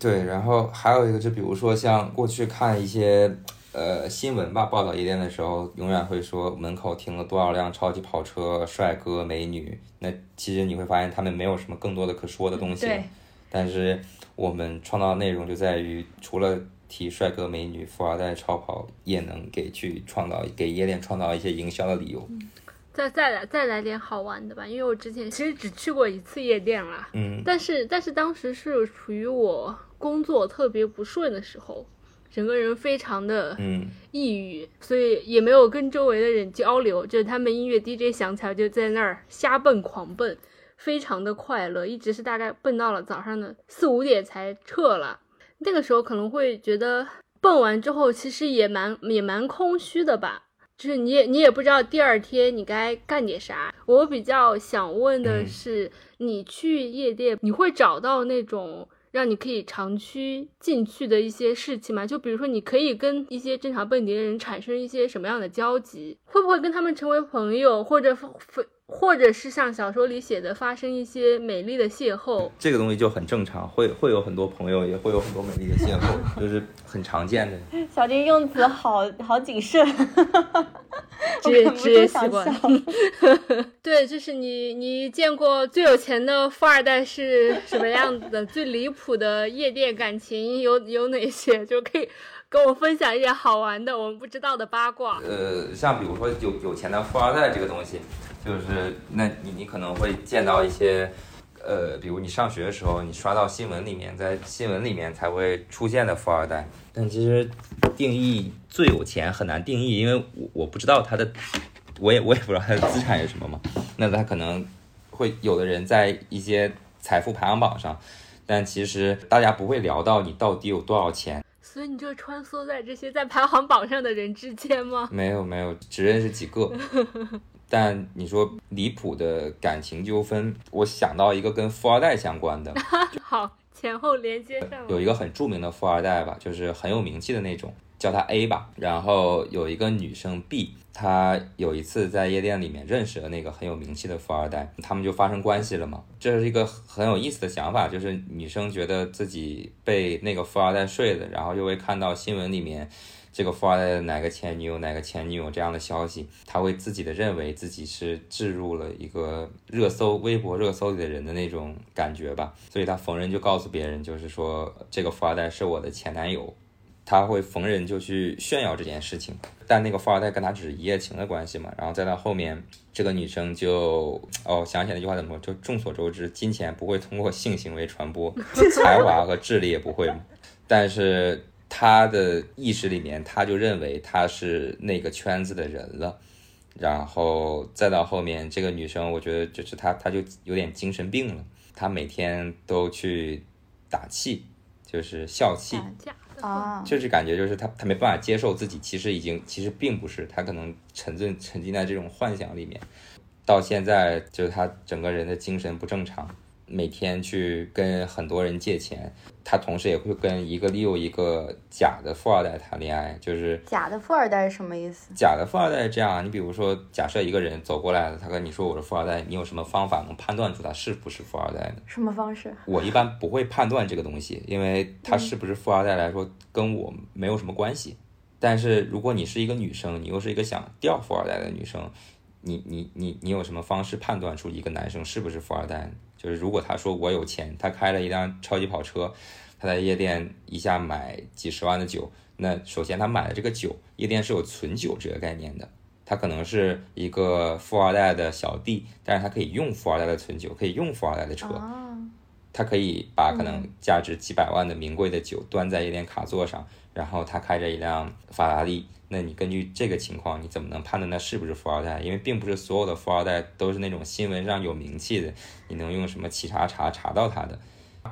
对，然后还有一个，就比如说像过去看一些呃新闻吧，报道夜店的时候，永远会说门口停了多少辆超级跑车、帅哥美女。那其实你会发现他们没有什么更多的可说的东西。对。但是我们创造的内容就在于，除了提帅哥美女、富二代超跑，也能给去创造给夜店创造一些营销的理由。再再来再来点好玩的吧，因为我之前其实只去过一次夜店啦，嗯但是但是当时是处于我工作特别不顺的时候，整个人非常的嗯抑郁，所以也没有跟周围的人交流，就是他们音乐 DJ 响起来就在那儿瞎蹦狂蹦，非常的快乐，一直是大概蹦到了早上的四五点才撤了。那个时候可能会觉得蹦完之后其实也蛮也蛮空虚的吧，就是你也你也不知道第二天你该干点啥。我比较想问的嗯是，你去夜店，你会找到那种让你可以长驱进去的一些事情嘛？就比如说，你可以跟一些正常蹦迪的人产生一些什么样的交集？会不会跟他们成为朋友，或者或者是像小说里写的发生一些美丽的邂逅？这个东西就很正常，会会有很多朋友，也会有很多美丽的邂逅，[LAUGHS] 就是很常见的。小丁用词好好谨慎，职业忍不住职业习想惯笑。[LAUGHS] 对，就是你你见过最有钱的富二代是什么样子的？最离谱的夜店感情有有哪些？就可以跟我分享一点好玩的我们不知道的八卦。呃，像比如说有有钱的富二代这个东西，就是那你你可能会见到一些，呃，比如你上学的时候，你刷到新闻里面，在新闻里面才会出现的富二代，但其实定义最有钱很难定义，因为我我不知道他的，我也我也不知道他的资产是什么嘛，那他可能会有的人在一些财富排行榜上，但其实大家不会聊到你到底有多少钱。所以你就穿梭在这些在排行榜上的人之间吗？没有没有，只认识几个。但你说离谱的感情纠纷，我想到一个跟富二代相关的，[LAUGHS] 好，前后连接上。有一个很著名的富二代吧，就是很有名气的那种，叫他 A 吧。然后有一个女生 B，她有一次在夜店里面认识了那个很有名气的富二代，他们就发生关系了嘛。这是一个很有意思的想法，就是女生觉得自己被那个富二代睡了，然后又会看到新闻里面。这个富二代的哪个前女友、哪个前女友这样的消息，他会自己的认为自己是置入了一个热搜、微博热搜里的人的那种感觉吧，所以他逢人就告诉别人，就是说这个富二代是我的前男友，他会逢人就去炫耀这件事情。但那个富二代跟他只是一夜情的关系嘛，然后再到后面，这个女生就哦想起来那句话怎么说，就众所周知，金钱不会通过性行为传播，[LAUGHS] 才华和智力也不会，但是。他的意识里面，他就认为他是那个圈子的人了，然后再到后面，这个女生，我觉得就是她，她就有点精神病了。她每天都去打气，就是笑气，就是感觉就是她，她没办法接受自己其实已经，其实并不是，她可能沉醉沉浸在这种幻想里面，到现在就是她整个人的精神不正常。每天去跟很多人借钱，他同时也会跟一个又一个假的富二代谈恋爱，就是假的富二代是什么意思？假的富二代这样，你比如说，假设一个人走过来了，他跟你说我是富二代，你有什么方法能判断出他是不是富二代呢？什么方式？我一般不会判断这个东西，因为他是不是富二代来说跟我没有什么关系。但是如果你是一个女生，你又是一个想钓富二代的女生，你你你你有什么方式判断出一个男生是不是富二代呢？就是如果他说我有钱，他开了一辆超级跑车，他在夜店一下买几十万的酒，那首先他买的这个酒，夜店是有存酒这个概念的，他可能是一个富二代的小弟，但是他可以用富二代的存酒，可以用富二代的车，啊，他可以把可能价值几百万的名贵的酒端在夜店卡座上，然后他开着一辆法拉利。那你根据这个情况，你怎么能判断他是不是富二代？因为并不是所有的富二代都是那种新闻上有名气的，你能用什么企查查查到他的？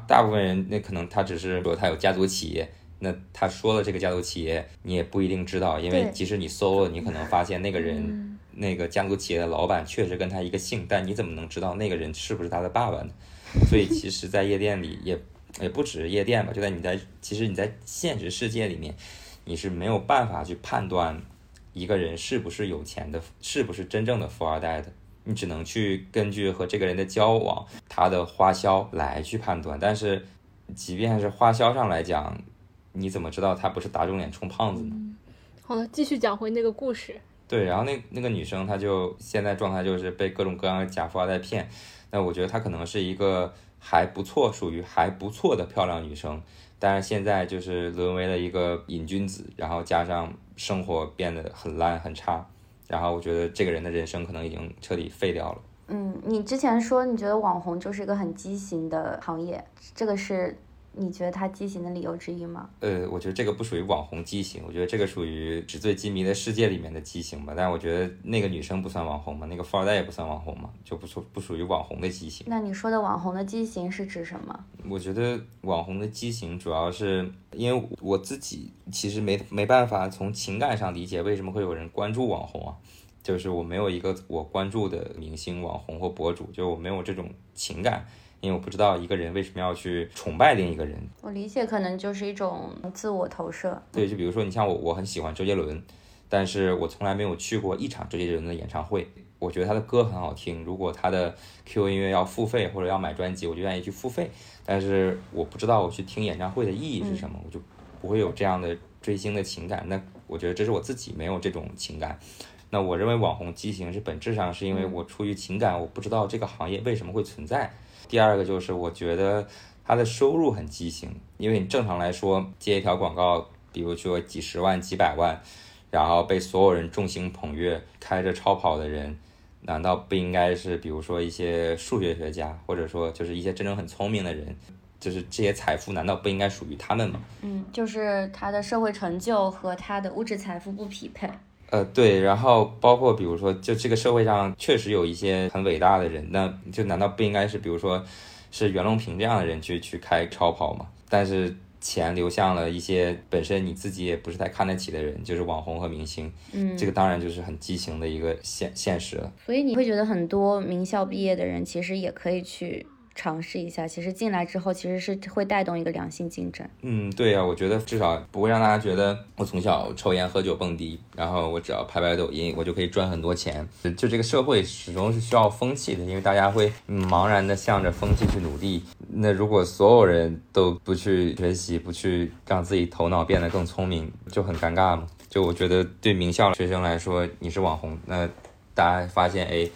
大部分人那可能他只是说他有家族企业，那他说了这个家族企业，你也不一定知道，因为即使你搜了，你可能发现那个人、那个家族企业的老板确实跟他一个姓，但你怎么能知道那个人是不是他的爸爸呢？所以其实，在夜店里也也不只是夜店吧，就在你在其实你在现实世界里面。你是没有办法去判断一个人是不是有钱的，是不是真正的富二代的。你只能去根据和这个人的交往、他的花销来去判断。但是，即便是花销上来讲，你怎么知道他不是打肿脸充胖子呢？好了，继续讲回那个故事。对，然后那那个女生，她就现在状态就是被各种各样的假富二代骗。那我觉得她可能是一个还不错，属于还不错的漂亮女生。但是现在就是沦为了一个瘾君子，然后加上生活变得很烂很差，然后我觉得这个人的人生可能已经彻底废掉了。嗯，你之前说你觉得网红就是一个很畸形的行业，这个是你觉得它畸形的理由之一吗？呃，我觉得这个不属于网红畸形，我觉得这个属于纸醉金迷的世界里面的畸形吧。但是我觉得那个女生不算网红嘛，那个富二代也不算网红嘛，就不属不属于网红的畸形。那你说的网红的畸形是指什么？我觉得网红的畸形主要是因为我自己其实没没办法从情感上理解为什么会有人关注网红啊。就是我没有一个我关注的明星、网红或博主，就我没有这种情感，因为我不知道一个人为什么要去崇拜另一个人。我理解可能就是一种自我投射。对，就比如说你像我，我很喜欢周杰伦，但是我从来没有去过一场周杰伦的演唱会。我觉得他的歌很好听，如果他的 QQ 音乐要付费或者要买专辑，我就愿意去付费。但是我不知道我去听演唱会的意义是什么，我就不会有这样的追星的情感。那我觉得这是我自己没有这种情感。那我认为网红畸形是本质上是因为我出于情感，我不知道这个行业为什么会存在。第二个就是我觉得他的收入很畸形，因为你正常来说接一条广告，比如说几十万、几百万，然后被所有人众星捧月，开着超跑的人，难道不应该是比如说一些数学学家，或者说就是一些真正很聪明的人，就是这些财富难道不应该属于他们吗？嗯，就是他的社会成就和他的物质财富不匹配。呃，对，然后包括比如说，就这个社会上确实有一些很伟大的人，那就难道不应该是，比如说，是袁隆平这样的人去去开超跑吗？但是钱流向了一些本身你自己也不是太看得起的人，就是网红和明星，嗯，这个当然就是很畸形的一个现现实了。所以你会觉得很多名校毕业的人其实也可以去。尝试一下，其实进来之后其实是会带动一个良性竞争。嗯，对呀，我觉得至少不会让大家觉得我从小抽烟喝酒蹦迪，然后我只要拍拍抖音，我就可以赚很多钱。就这个社会始终是需要风气的，因为大家会茫然的向着风气去努力。那如果所有人都不去学习，不去让自己头脑变得更聪明，就很尴尬嘛。就我觉得对名校学生来说，你是网红，那大家发现哎。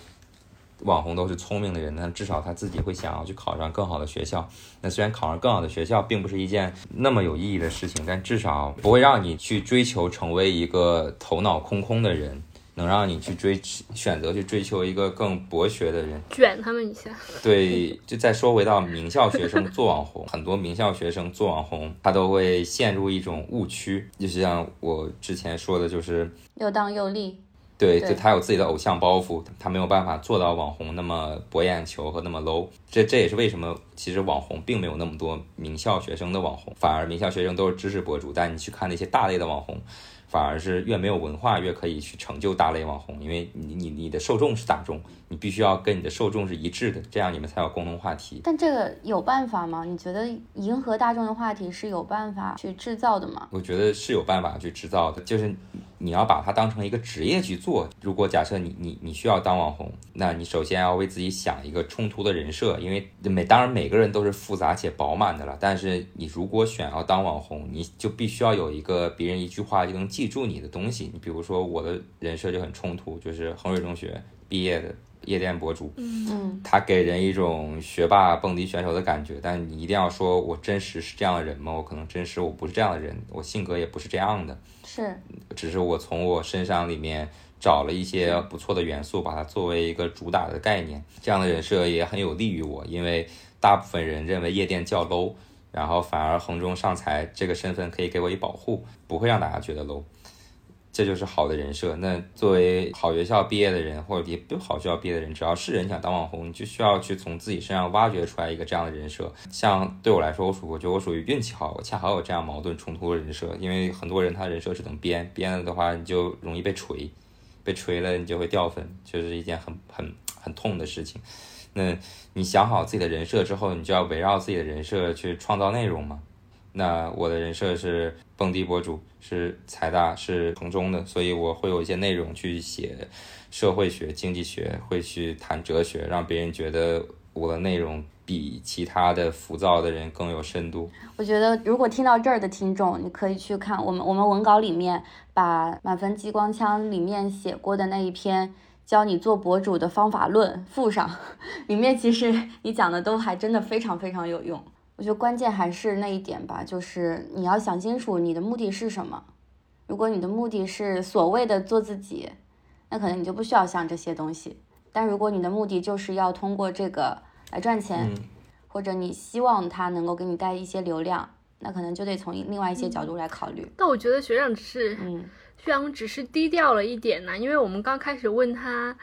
网红都是聪明的人，那至少他自己会想要去考上更好的学校。那虽然考上更好的学校并不是一件那么有意义的事情，但至少不会让你去追求成为一个头脑空空的人，能让你去追选择去追求一个更博学的人，卷他们一下。对，就再说回到名校学生做网红，很多名校学生做网红，他都会陷入一种误区，就像我之前说的，就是又当又立。对，就他有自己的偶像包袱，他没有办法做到网红那么博眼球和那么 low。这这也是为什么其实网红并没有那么多名校学生的网红，反而名校学生都是知识博主。但你去看那些大类的网红，反而是越没有文化越可以去成就大类网红，因为你你你的受众是大众，你必须要跟你的受众是一致的，这样你们才有共同话题。但这个有办法吗？你觉得迎合大众的话题是有办法去制造的吗？我觉得是有办法去制造的，就是。你要把它当成一个职业去做。如果假设你你你需要当网红，那你首先要为自己想一个冲突的人设，因为每当然每个人都是复杂且饱满的了。但是你如果选要当网红，你就必须要有一个别人一句话就能记住你的东西。你比如说我的人设就很冲突，就是衡水中学毕业的。夜店博主，嗯，他给人一种学霸蹦迪选手的感觉，但你一定要说我真实是这样的人吗？我可能真实我不是这样的人，我性格也不是这样的，是，只是我从我身上里面找了一些不错的元素，把它作为一个主打的概念，这样的人设也很有利于我，因为大部分人认为夜店较 low，然后反而横中上财这个身份可以给我一保护，不会让大家觉得 low。这就是好的人设。那作为好学校毕业的人，或者也不好学校毕业的人，只要是人想当网红，你就需要去从自己身上挖掘出来一个这样的人设。像对我来说，我属我觉得我属于运气好，我恰好有这样矛盾冲突的人设。因为很多人他人设只能编，编了的话你就容易被锤，被锤了你就会掉粉，就是一件很很很痛的事情。那你想好自己的人设之后，你就要围绕自己的人设去创造内容嘛。那我的人设是蹦迪博主，是财大，是衡中的，所以我会有一些内容去写社会学、经济学，会去谈哲学，让别人觉得我的内容比其他的浮躁的人更有深度。我觉得，如果听到这儿的听众，你可以去看我们我们文稿里面把满分激光枪里面写过的那一篇教你做博主的方法论附上，[LAUGHS] 里面其实你讲的都还真的非常非常有用。我觉得关键还是那一点吧，就是你要想清楚你的目的是什么。如果你的目的是所谓的做自己，那可能你就不需要想这些东西。但如果你的目的就是要通过这个来赚钱，嗯或者你希望它能够给你带一些流量，那可能就得从另外一些角度来考虑。但我觉得学长只是嗯学长只是低调了一点呢，因为我们刚开始问他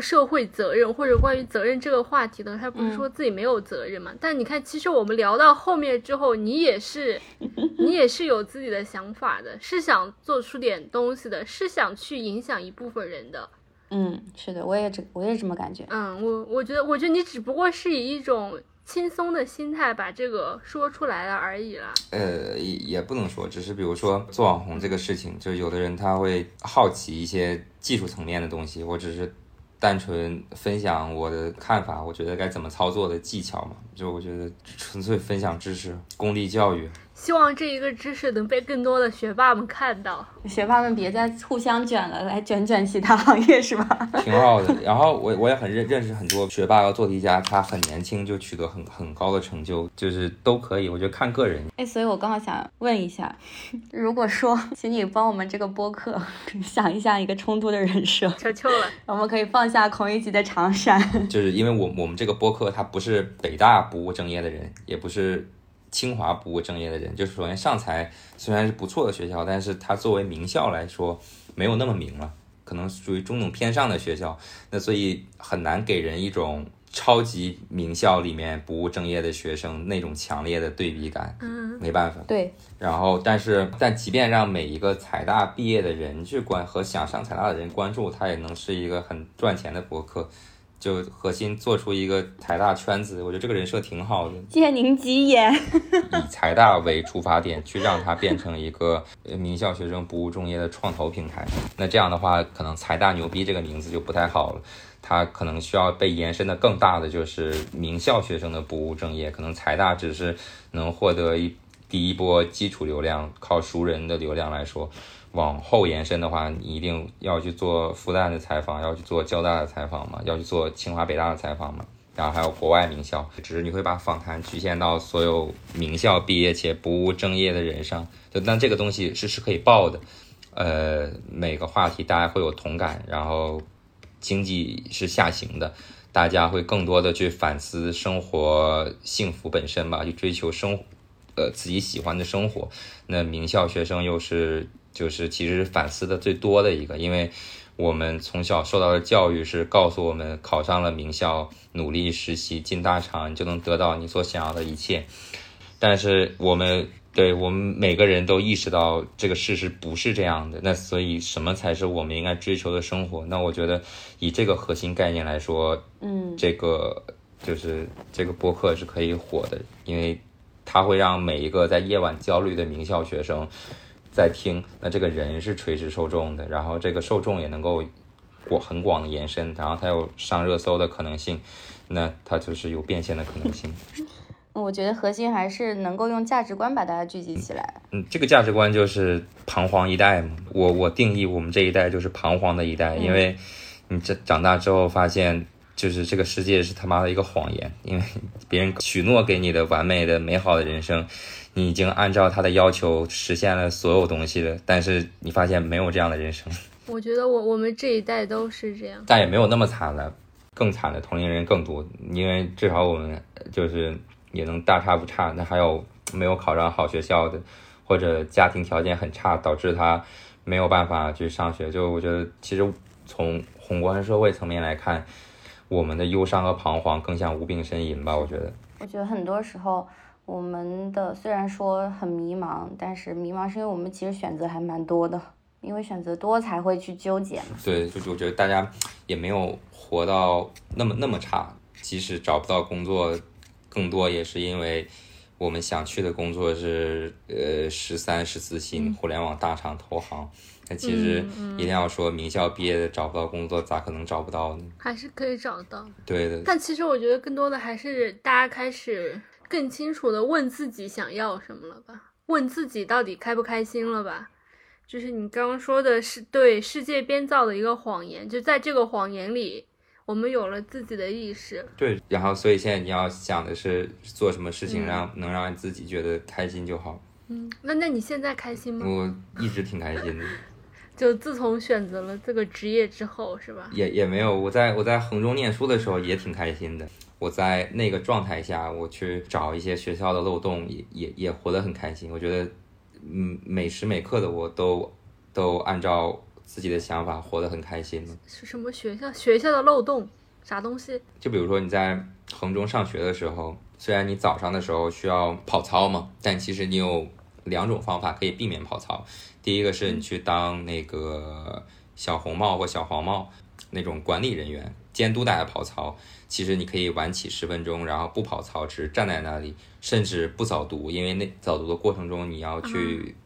社会责任或者关于责任这个话题的，他不是说自己没有责任嘛？但你看，其实我们聊到后面之后，你也是 [LAUGHS] 你也是有自己的想法的，是想做出点东西的，是想去影响一部分人的。嗯，是的，我也这我也这么感觉。嗯，我我觉得，我觉得你只不过是以一种轻松的心态把这个说出来了而已啦。呃，也也不能说，只是比如说做网红这个事情，就有的人他会好奇一些技术层面的东西，我只是单纯分享我的看法，我觉得该怎么操作的技巧嘛，就我觉得纯粹分享知识，公立教育。希望这一个知识能被更多的学霸们看到。学霸们别再互相卷了，来卷卷其他行业是吧？[LAUGHS] 挺好的。然后我我也很认认识很多学霸和做题家，他很年轻就取得很很高的成就，就是都可以。我觉得看个人。哎，所以我刚好想问一下，[LAUGHS] 如果说，请你帮我们这个播客 [LAUGHS] 想一下一个冲突的人设，求求了，我们可以放下孔乙己的长衫。就是因为我我们这个播客，他不是北大不务正业的人，也不是清华不务正业的人。就是首先上财虽然是不错的学校，但是它作为名校来说，没有那么名了，可能属于中等偏上的学校。那所以很难给人一种超级名校里面不务正业的学生那种强烈的对比感。嗯，没办法。对，然后，但是，但即便让每一个财大毕业的人去关和想上财大的人关注，它也能是一个很赚钱的博客。就核心做出一个财大圈子，我觉得这个人设挺好的，借您吉言。[LAUGHS] 以财大为出发点，去让它变成一个呃名校学生不务正业的创投平台。那这样的话，可能财大牛逼这个名字就不太好了。它可能需要被延伸的更大的就是名校学生的不务正业，可能财大只是能获得一第一波基础流量，靠熟人的流量来说，往后延伸的话，你一定要去做复旦的采访，要去做交大的采访嘛，要去做清华北大的采访嘛，然后还有国外名校，只是你会把访谈局限到所有名校毕业且不务正业的人上，就但这个东西是是可以报的，呃，每个话题大家会有同感，然后经济是下行的。大家会更多的去反思生活幸福本身吧，去追求生，呃，自己喜欢的生活。那名校学生又是就是其实反思的最多的一个，因为我们从小受到的教育是告诉我们，考上了名校，努力实习进大厂，你就能得到你所想要的一切。但是我们对我们每个人都意识到这个事实不是这样的，那所以什么才是我们应该追求的生活？那我觉得以这个核心概念来说，嗯，这个就是这个播客是可以火的，因为它会让每一个在夜晚焦虑的名校学生在听，那这个人是垂直受众的，然后这个受众也能够广很广的延伸，然后它有上热搜的可能性，那它就是有变现的可能性。[LAUGHS] 我觉得核心还是能够用价值观把大家聚集起来。嗯，这个价值观就是彷徨一代嘛。我我定义我们这一代就是彷徨的一代，因为你这长大之后发现，就是这个世界是他妈的一个谎言，因为别人许诺给你的完美的美好的人生，你已经按照他的要求实现了所有东西了，但是你发现没有这样的人生，我觉得我我们这一代都是这样。但也没有那么惨了，更惨的同龄人更多，因为至少我们就是也能大差不差。那还有没有考上好学校的，或者家庭条件很差，导致他没有办法去上学。就我觉得，其实从宏观社会层面来看，我们的忧伤和彷徨更像无病呻吟吧。我觉得，我觉得很多时候，我们的虽然说很迷茫，但是迷茫是因为我们其实选择还蛮多的，因为选择多才会去纠结嘛。对，就是我觉得大家也没有活到那么那么差，即使找不到工作，更多也是因为我们想去的工作是呃十三、十四薪互联网大厂投行。那其实一定要说名校毕业的找不到工作，咋可能找不到呢？还是可以找到，对的，但其实我觉得更多的还是大家开始更清楚的问自己想要什么了吧，问自己到底开不开心了吧。就是你刚刚说的是对世界编造的一个谎言，就在这个谎言里，我们有了自己的意识。对。然后，所以现在你要想的是做什么事情嗯让能让自己觉得开心就好。嗯，那那你现在开心吗？我一直挺开心的。[LAUGHS] 就自从选择了这个职业之后，是吧？也也没有，我在我在衡中念书的时候也挺开心的。我在那个状态下，我去找一些学校的漏洞，也也也活得很开心。我觉得，嗯，每时每刻的我都都按照自己的想法活得很开心。是什么学校？学校的漏洞？啥东西？就比如说你在衡中上学的时候，虽然你早上的时候需要跑操嘛，但其实你有两种方法可以避免跑操。第一个是你去当那个小红帽或小黄帽那种管理人员，监督大家跑操。其实你可以晚起十分钟，然后不跑操，只站在那里，甚至不早读，因为那早读的过程中你要去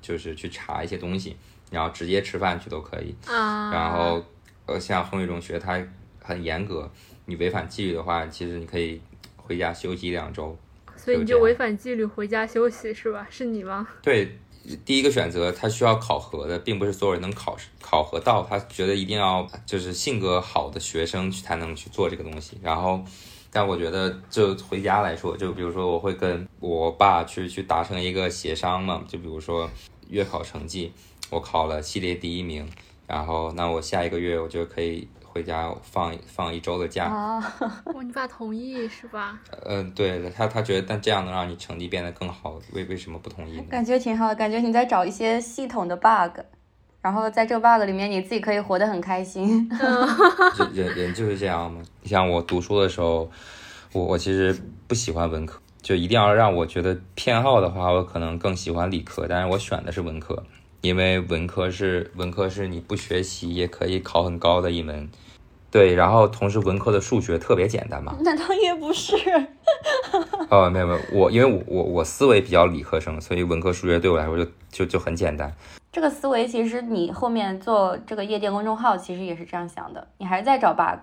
就是去查一些东西，然后直接吃饭去都可以。啊。然后呃，像衡水中学它很严格，你违反纪律的话，其实你可以回家休息一两周。所以你就违反纪律回家休息是吧？是你吗？对。第一个选择，他需要考核的，并不是所有人能考考核到。他觉得一定要就是性格好的学生去才能去做这个东西。然后，但我觉得就回家来说，就比如说我会跟我爸去去达成一个协商嘛。就比如说月考成绩，我考了系列第一名，然后那我下一个月我就可以。回家放放一周的假啊！你爸同意是吧？嗯，对他他觉得，但这样能让你成绩变得更好，为为什么不同意？感觉挺好的，感觉你在找一些系统的 bug，然后在这个 bug 里面，你自己可以活得很开心。[LAUGHS] 人人人就是这样嘛。你像我读书的时候，我我其实不喜欢文科，就一定要让我觉得偏好的话，我可能更喜欢理科，但是我选的是文科。因为文科是文科是你不学习也可以考很高的一门，对，然后同时文科的数学特别简单嘛？难道也不是？[LAUGHS] 哦，没有没有，我因为我我我思维比较理科生，所以文科数学对我来说就就就很简单。这个思维其实你后面做这个夜店公众号其实也是这样想的，你还是在找 bug。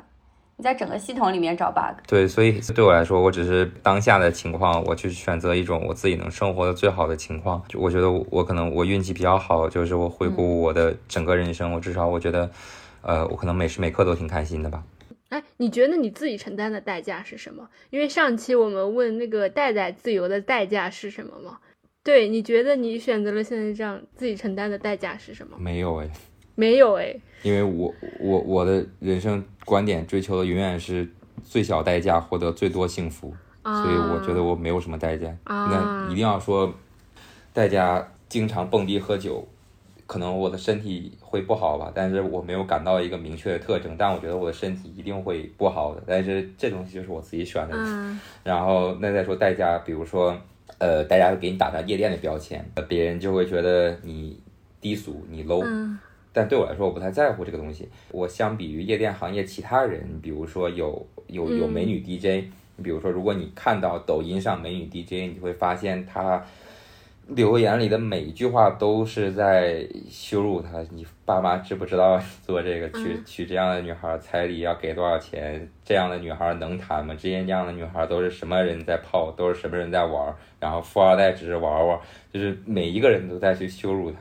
你在整个系统里面找 bug，对，所以对我来说，我只是当下的情况，我去选择一种我自己能生活的最好的情况。就我觉得我可能我运气比较好，就是我回顾我的整个人生，我至少我觉得，呃，我可能每时每刻都挺开心的吧。哎，你觉得你自己承担的代价是什么？因为上期我们问那个代代自由的代价是什么吗？对，你觉得你选择了现在这样，自己承担的代价是什么？没有哎。没有哎，因为我我我的人生观点追求的永远是最小代价获得最多幸福，所以我觉得我没有什么代价。那一定要说代价，经常蹦迪喝酒，可能我的身体会不好吧，但是我没有感到一个明确的特征，但我觉得我的身体一定会不好的。但是这东西就是我自己选的。然后那再说代价，比如说呃，大家会给你打上夜店的标签，别人就会觉得你低俗，你 low。但对我来说，我不太在乎这个东西。我相比于夜店行业其他人，比如说有有有美女 DJ，你比如说，如果你看到抖音上美女 DJ，你会发现她留言里的每一句话都是在羞辱她。你爸妈知不知道做这个娶娶这样的女孩彩礼要给多少钱？这样的女孩能谈吗？这些这样的女孩都是什么人在泡？都是什么人在玩？然后富二代只是玩玩，就是每一个人都在去羞辱她。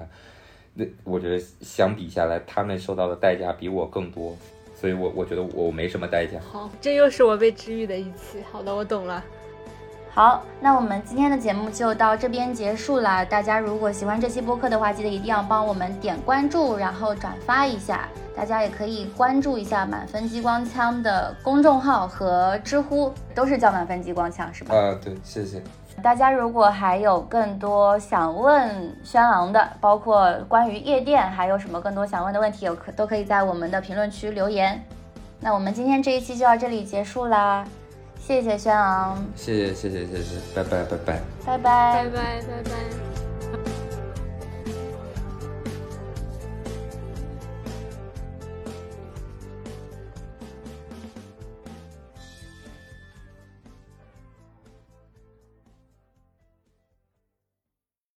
那我觉得相比下来，他们受到的代价比我更多，所以我我觉得我没什么代价。好，这又是我被治愈的一期。好的，我懂了。好，那我们今天的节目就到这边结束了。大家如果喜欢这期播客的话，记得一定要帮我们点关注，然后转发一下。大家也可以关注一下满分激光枪的公众号和知乎，都是叫满分激光枪，是吧？啊，对，谢谢。大家如果还有更多想问轩昂的，包括关于夜店，还有什么更多想问的问题，有可都可以在我们的评论区留言。那我们今天这一期就到这里结束啦，谢谢轩昂，谢谢谢谢谢谢，拜拜拜拜，拜拜拜拜拜拜。